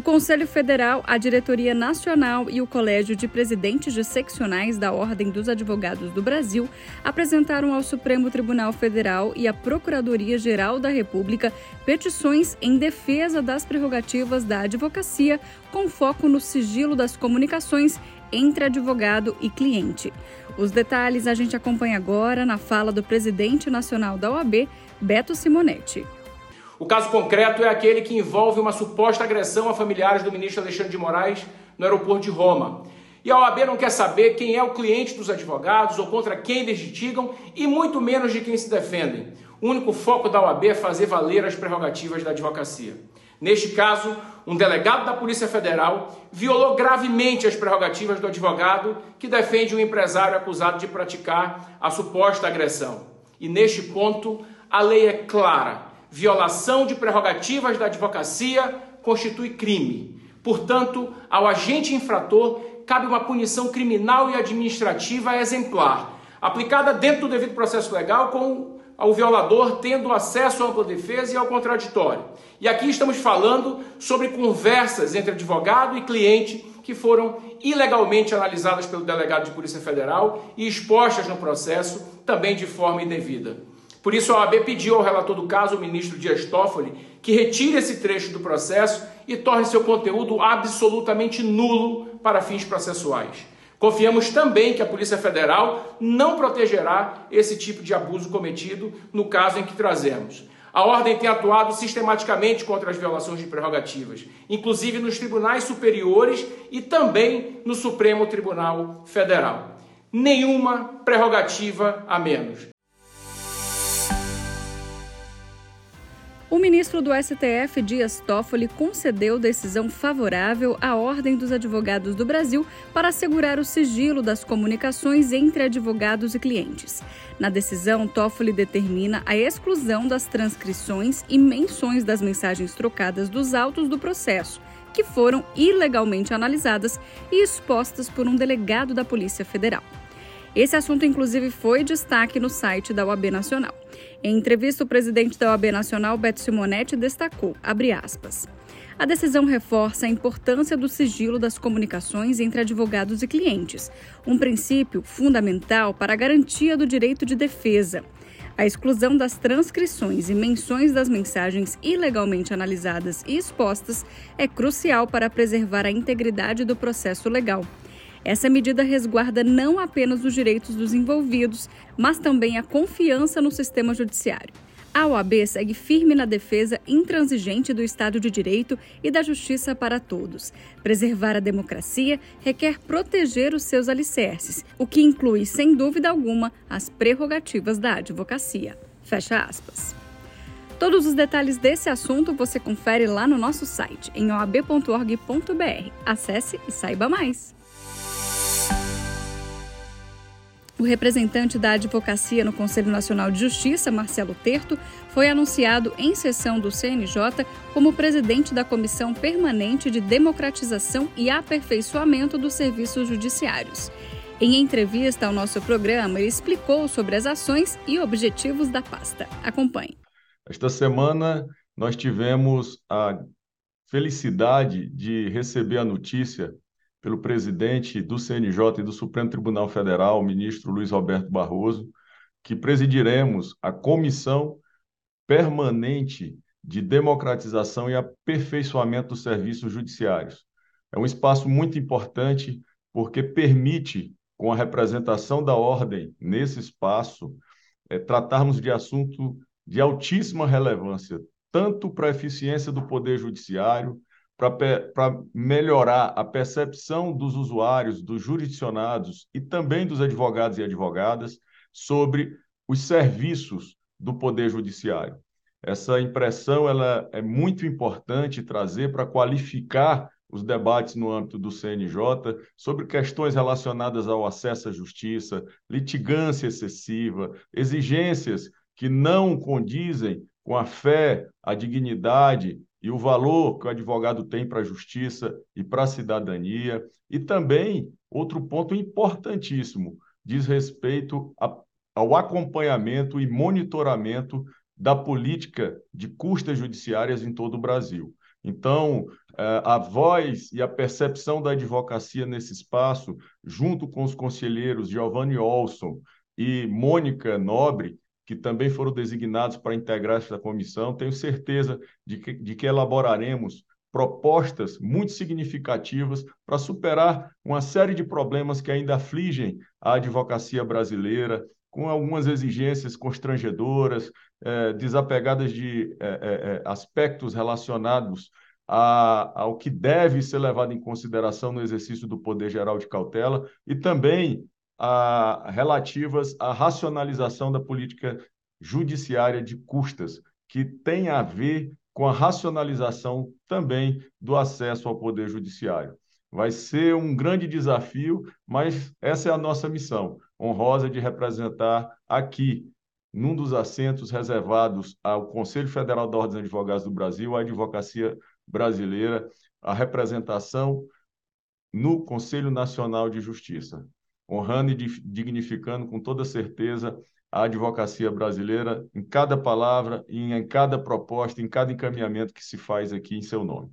O Conselho Federal, a Diretoria Nacional e o Colégio de Presidentes de Seccionais da Ordem dos Advogados do Brasil apresentaram ao Supremo Tribunal Federal e à Procuradoria-Geral da República petições em defesa das prerrogativas da advocacia, com foco no sigilo das comunicações entre advogado e cliente. Os detalhes a gente acompanha agora na fala do presidente nacional da OAB, Beto Simonetti. O caso concreto é aquele que envolve uma suposta agressão a familiares do ministro Alexandre de Moraes no aeroporto de Roma. E a OAB não quer saber quem é o cliente dos advogados ou contra quem eles litigam e muito menos de quem se defendem. O único foco da OAB é fazer valer as prerrogativas da advocacia. Neste caso, um delegado da Polícia Federal violou gravemente as prerrogativas do advogado que defende um empresário acusado de praticar a suposta agressão. E neste ponto, a lei é clara violação de prerrogativas da advocacia constitui crime. Portanto, ao agente infrator cabe uma punição criminal e administrativa exemplar, aplicada dentro do devido processo legal, com o violador tendo acesso à ampla defesa e ao contraditório. E aqui estamos falando sobre conversas entre advogado e cliente que foram ilegalmente analisadas pelo delegado de Polícia Federal e expostas no processo também de forma indevida. Por isso, a OAB pediu ao relator do caso, o ministro Dias Toffoli, que retire esse trecho do processo e torne seu conteúdo absolutamente nulo para fins processuais. Confiamos também que a Polícia Federal não protegerá esse tipo de abuso cometido no caso em que trazemos. A Ordem tem atuado sistematicamente contra as violações de prerrogativas, inclusive nos tribunais superiores e também no Supremo Tribunal Federal. Nenhuma prerrogativa a menos. O ministro do STF, Dias Toffoli, concedeu decisão favorável à Ordem dos Advogados do Brasil para assegurar o sigilo das comunicações entre advogados e clientes. Na decisão, Toffoli determina a exclusão das transcrições e menções das mensagens trocadas dos autos do processo, que foram ilegalmente analisadas e expostas por um delegado da Polícia Federal. Esse assunto, inclusive, foi destaque no site da OAB Nacional. Em entrevista, o presidente da OAB Nacional, Beto Simonetti, destacou, aspas, a decisão reforça a importância do sigilo das comunicações entre advogados e clientes, um princípio fundamental para a garantia do direito de defesa. A exclusão das transcrições e menções das mensagens ilegalmente analisadas e expostas é crucial para preservar a integridade do processo legal essa medida resguarda não apenas os direitos dos envolvidos, mas também a confiança no sistema judiciário. A OAB segue firme na defesa intransigente do Estado de Direito e da justiça para todos. Preservar a democracia requer proteger os seus alicerces, o que inclui, sem dúvida alguma, as prerrogativas da advocacia. Fecha aspas. Todos os detalhes desse assunto você confere lá no nosso site, em oab.org.br. Acesse e saiba mais. O representante da advocacia no Conselho Nacional de Justiça, Marcelo Terto, foi anunciado em sessão do CNJ como presidente da Comissão Permanente de Democratização e Aperfeiçoamento dos Serviços Judiciários. Em entrevista ao nosso programa, ele explicou sobre as ações e objetivos da pasta. Acompanhe. Esta semana nós tivemos a felicidade de receber a notícia pelo presidente do CNJ e do Supremo Tribunal Federal, o ministro Luiz Roberto Barroso, que presidiremos a Comissão Permanente de Democratização e Aperfeiçoamento dos Serviços Judiciários. É um espaço muito importante porque permite, com a representação da ordem nesse espaço, é, tratarmos de assunto de altíssima relevância, tanto para a eficiência do Poder Judiciário, para melhorar a percepção dos usuários, dos jurisdicionados e também dos advogados e advogadas sobre os serviços do Poder Judiciário. Essa impressão ela é muito importante trazer para qualificar os debates no âmbito do CNJ sobre questões relacionadas ao acesso à justiça, litigância excessiva, exigências que não condizem com a fé, a dignidade e o valor que o advogado tem para a justiça e para a cidadania. E também, outro ponto importantíssimo, diz respeito a, ao acompanhamento e monitoramento da política de custas judiciárias em todo o Brasil. Então, é, a voz e a percepção da advocacia nesse espaço, junto com os conselheiros Giovanni Olson e Mônica Nobre, que também foram designados para integrar esta comissão, tenho certeza de que, de que elaboraremos propostas muito significativas para superar uma série de problemas que ainda afligem a advocacia brasileira, com algumas exigências constrangedoras, eh, desapegadas de eh, eh, aspectos relacionados a, ao que deve ser levado em consideração no exercício do poder geral de cautela e também a, relativas à racionalização da política judiciária de custas, que tem a ver com a racionalização também do acesso ao poder judiciário. Vai ser um grande desafio, mas essa é a nossa missão honrosa de representar aqui, num dos assentos reservados ao Conselho Federal da Ordem dos Advogados do Brasil, a advocacia brasileira, a representação no Conselho Nacional de Justiça, honrando e dignificando com toda certeza a advocacia brasileira em cada palavra, em cada proposta, em cada encaminhamento que se faz aqui em seu nome.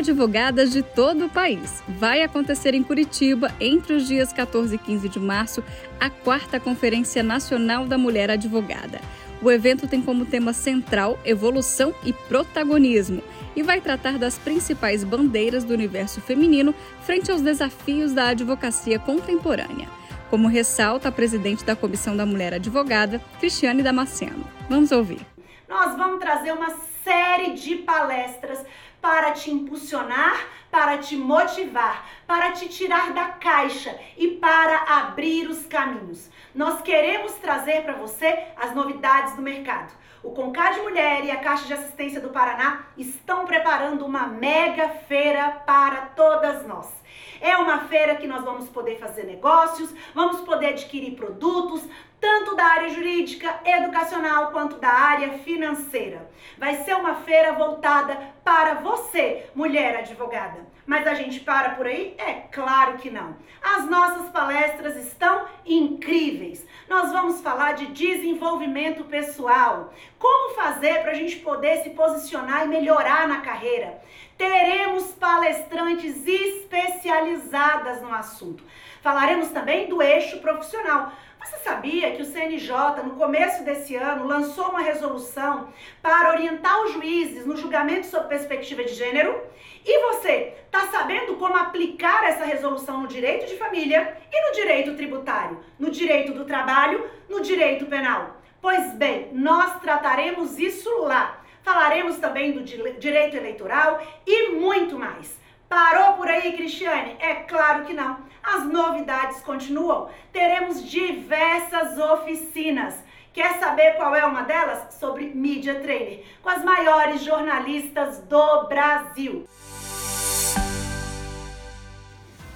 advogadas de todo o país. Vai acontecer em Curitiba, entre os dias 14 e 15 de março, a quarta Conferência Nacional da Mulher Advogada. O evento tem como tema central evolução e protagonismo e vai tratar das principais bandeiras do universo feminino frente aos desafios da advocacia contemporânea. Como ressalta a presidente da Comissão da Mulher Advogada, Cristiane Damasceno. Vamos ouvir. Nós vamos trazer uma série de palestras para te impulsionar, para te motivar, para te tirar da caixa e para abrir os caminhos. Nós queremos trazer para você as novidades do mercado. O Concade Mulher e a Caixa de Assistência do Paraná estão preparando uma mega feira para todas nós. É uma feira que nós vamos poder fazer negócios, vamos poder adquirir produtos, tanto da área jurídica, educacional, quanto da área financeira. Vai ser uma feira voltada para você, mulher advogada. Mas a gente para por aí? É claro que não. As nossas palestras estão incríveis. Nós vamos falar de desenvolvimento pessoal, como fazer para a gente poder se posicionar e melhorar na carreira. Teremos palestrantes especializadas no assunto. Falaremos também do eixo profissional você sabia que o CNJ, no começo desse ano, lançou uma resolução para orientar os juízes no julgamento sob perspectiva de gênero? E você está sabendo como aplicar essa resolução no direito de família e no direito tributário, no direito do trabalho, no direito penal? Pois bem, nós trataremos isso lá. Falaremos também do direito eleitoral e muito mais. Parou por aí, Cristiane? É claro que não. As novidades continuam. Teremos diversas oficinas. Quer saber qual é uma delas? Sobre Media Trainer, com as maiores jornalistas do Brasil.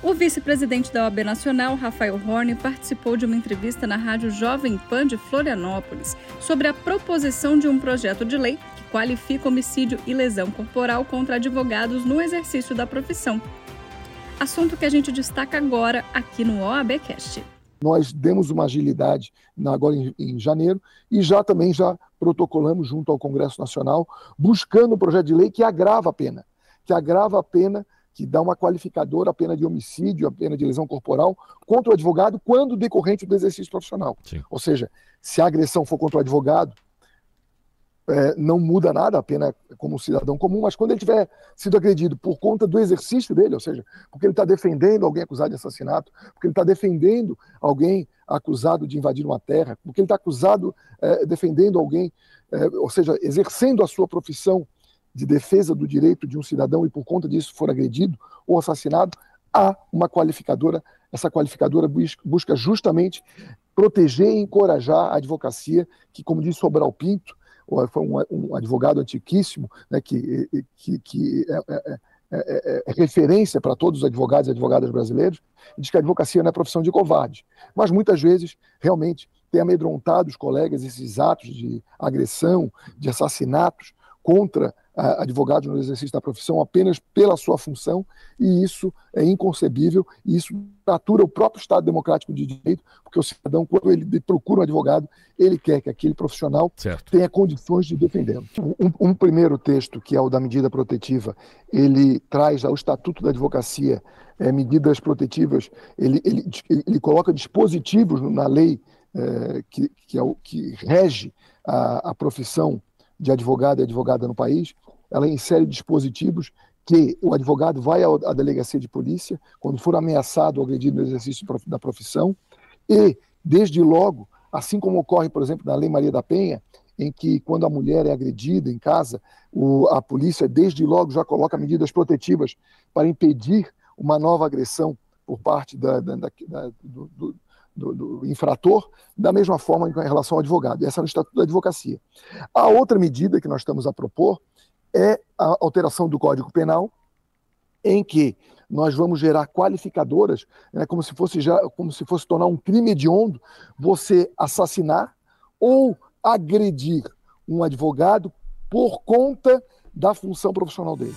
O vice-presidente da OAB Nacional, Rafael Horne, participou de uma entrevista na Rádio Jovem Pan de Florianópolis sobre a proposição de um projeto de lei qualifica homicídio e lesão corporal contra advogados no exercício da profissão. Assunto que a gente destaca agora aqui no OABcast. Nós demos uma agilidade agora em janeiro e já também já protocolamos junto ao Congresso Nacional, buscando um projeto de lei que agrava a pena, que agrava a pena que dá uma qualificadora a pena de homicídio, a pena de lesão corporal contra o advogado quando decorrente do exercício profissional. Sim. Ou seja, se a agressão for contra o advogado, é, não muda nada a pena como cidadão comum, mas quando ele tiver sido agredido por conta do exercício dele, ou seja, porque ele está defendendo alguém acusado de assassinato, porque ele está defendendo alguém acusado de invadir uma terra, porque ele está acusado é, defendendo alguém, é, ou seja, exercendo a sua profissão de defesa do direito de um cidadão e por conta disso for agredido ou assassinado, há uma qualificadora. Essa qualificadora busca justamente proteger e encorajar a advocacia, que, como disse Sobral Pinto, foi um, um advogado antiquíssimo, né, que, que, que é, é, é, é, referência para todos os advogados e advogadas brasileiros, diz que a advocacia não é profissão de covarde. Mas muitas vezes, realmente, tem amedrontado os colegas esses atos de agressão, de assassinatos contra advogados no exercício da profissão apenas pela sua função, e isso é inconcebível, e isso natura o próprio Estado democrático de direito, porque o cidadão, quando ele procura um advogado, ele quer que aquele profissional certo. tenha condições de defendê-lo. Um, um, primeiro texto, que é o da medida protetiva, ele traz ao Estatuto da Advocacia é, medidas protetivas, ele, ele, ele coloca dispositivos na lei é, que, que, é o, que rege a, a profissão de advogado e advogada no país, ela insere dispositivos que o advogado vai à delegacia de polícia quando for ameaçado ou agredido no exercício da profissão. E, desde logo, assim como ocorre, por exemplo, na Lei Maria da Penha, em que quando a mulher é agredida em casa, o, a polícia, desde logo, já coloca medidas protetivas para impedir uma nova agressão por parte da, da, da, do, do, do, infrator, da mesma forma em relação ao advogado. Essa é no Estatuto da Advocacia. A outra medida que nós estamos a propor é a alteração do Código Penal, em que nós vamos gerar qualificadoras, né, como, se fosse já, como se fosse tornar um crime hediondo você assassinar ou agredir um advogado por conta da função profissional dele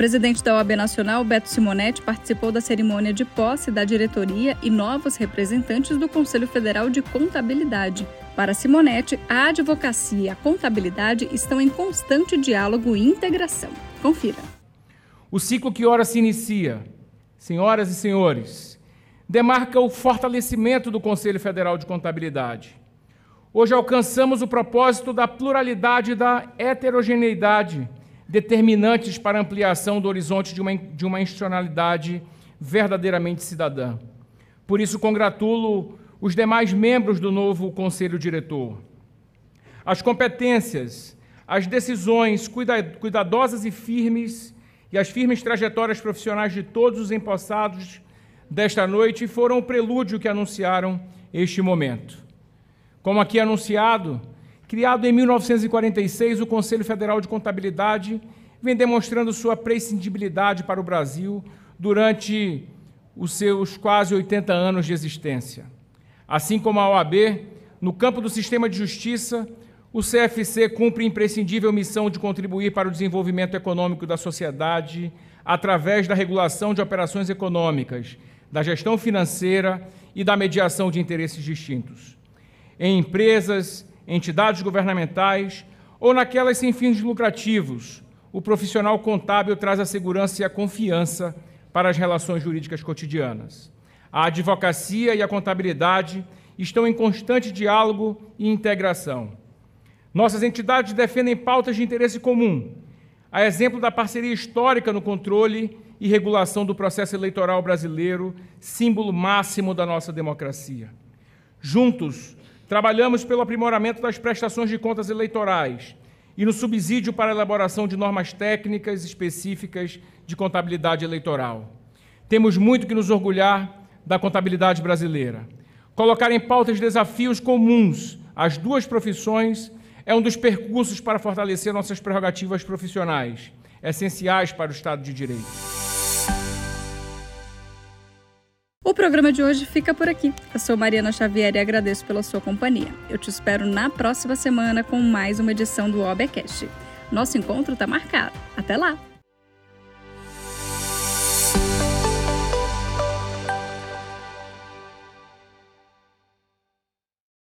presidente da OAB Nacional, Beto Simonetti, participou da cerimônia de posse da diretoria e novos representantes do Conselho Federal de Contabilidade. Para Simonetti, a advocacia e a contabilidade estão em constante diálogo e integração. Confira. O ciclo que ora se inicia, senhoras e senhores, demarca o fortalecimento do Conselho Federal de Contabilidade. Hoje alcançamos o propósito da pluralidade e da heterogeneidade determinantes para a ampliação do horizonte de uma, de uma institucionalidade verdadeiramente cidadã. Por isso, congratulo os demais membros do novo Conselho Diretor. As competências, as decisões cuidadosas e firmes e as firmes trajetórias profissionais de todos os empossados desta noite foram o prelúdio que anunciaram este momento. Como aqui anunciado, Criado em 1946, o Conselho Federal de Contabilidade vem demonstrando sua prescindibilidade para o Brasil durante os seus quase 80 anos de existência. Assim como a OAB, no campo do sistema de justiça, o CFC cumpre imprescindível missão de contribuir para o desenvolvimento econômico da sociedade através da regulação de operações econômicas, da gestão financeira e da mediação de interesses distintos. Em empresas, entidades governamentais ou naquelas sem fins lucrativos, o profissional contábil traz a segurança e a confiança para as relações jurídicas cotidianas. A advocacia e a contabilidade estão em constante diálogo e integração. Nossas entidades defendem pautas de interesse comum, a exemplo da parceria histórica no controle e regulação do processo eleitoral brasileiro, símbolo máximo da nossa democracia. Juntos, Trabalhamos pelo aprimoramento das prestações de contas eleitorais e no subsídio para a elaboração de normas técnicas específicas de contabilidade eleitoral. Temos muito que nos orgulhar da contabilidade brasileira. Colocar em pauta os desafios comuns às duas profissões é um dos percursos para fortalecer nossas prerrogativas profissionais, essenciais para o Estado de Direito. O programa de hoje fica por aqui. Eu sou Mariana Xavier e agradeço pela sua companhia. Eu te espero na próxima semana com mais uma edição do OBcast. Nosso encontro está marcado. Até lá!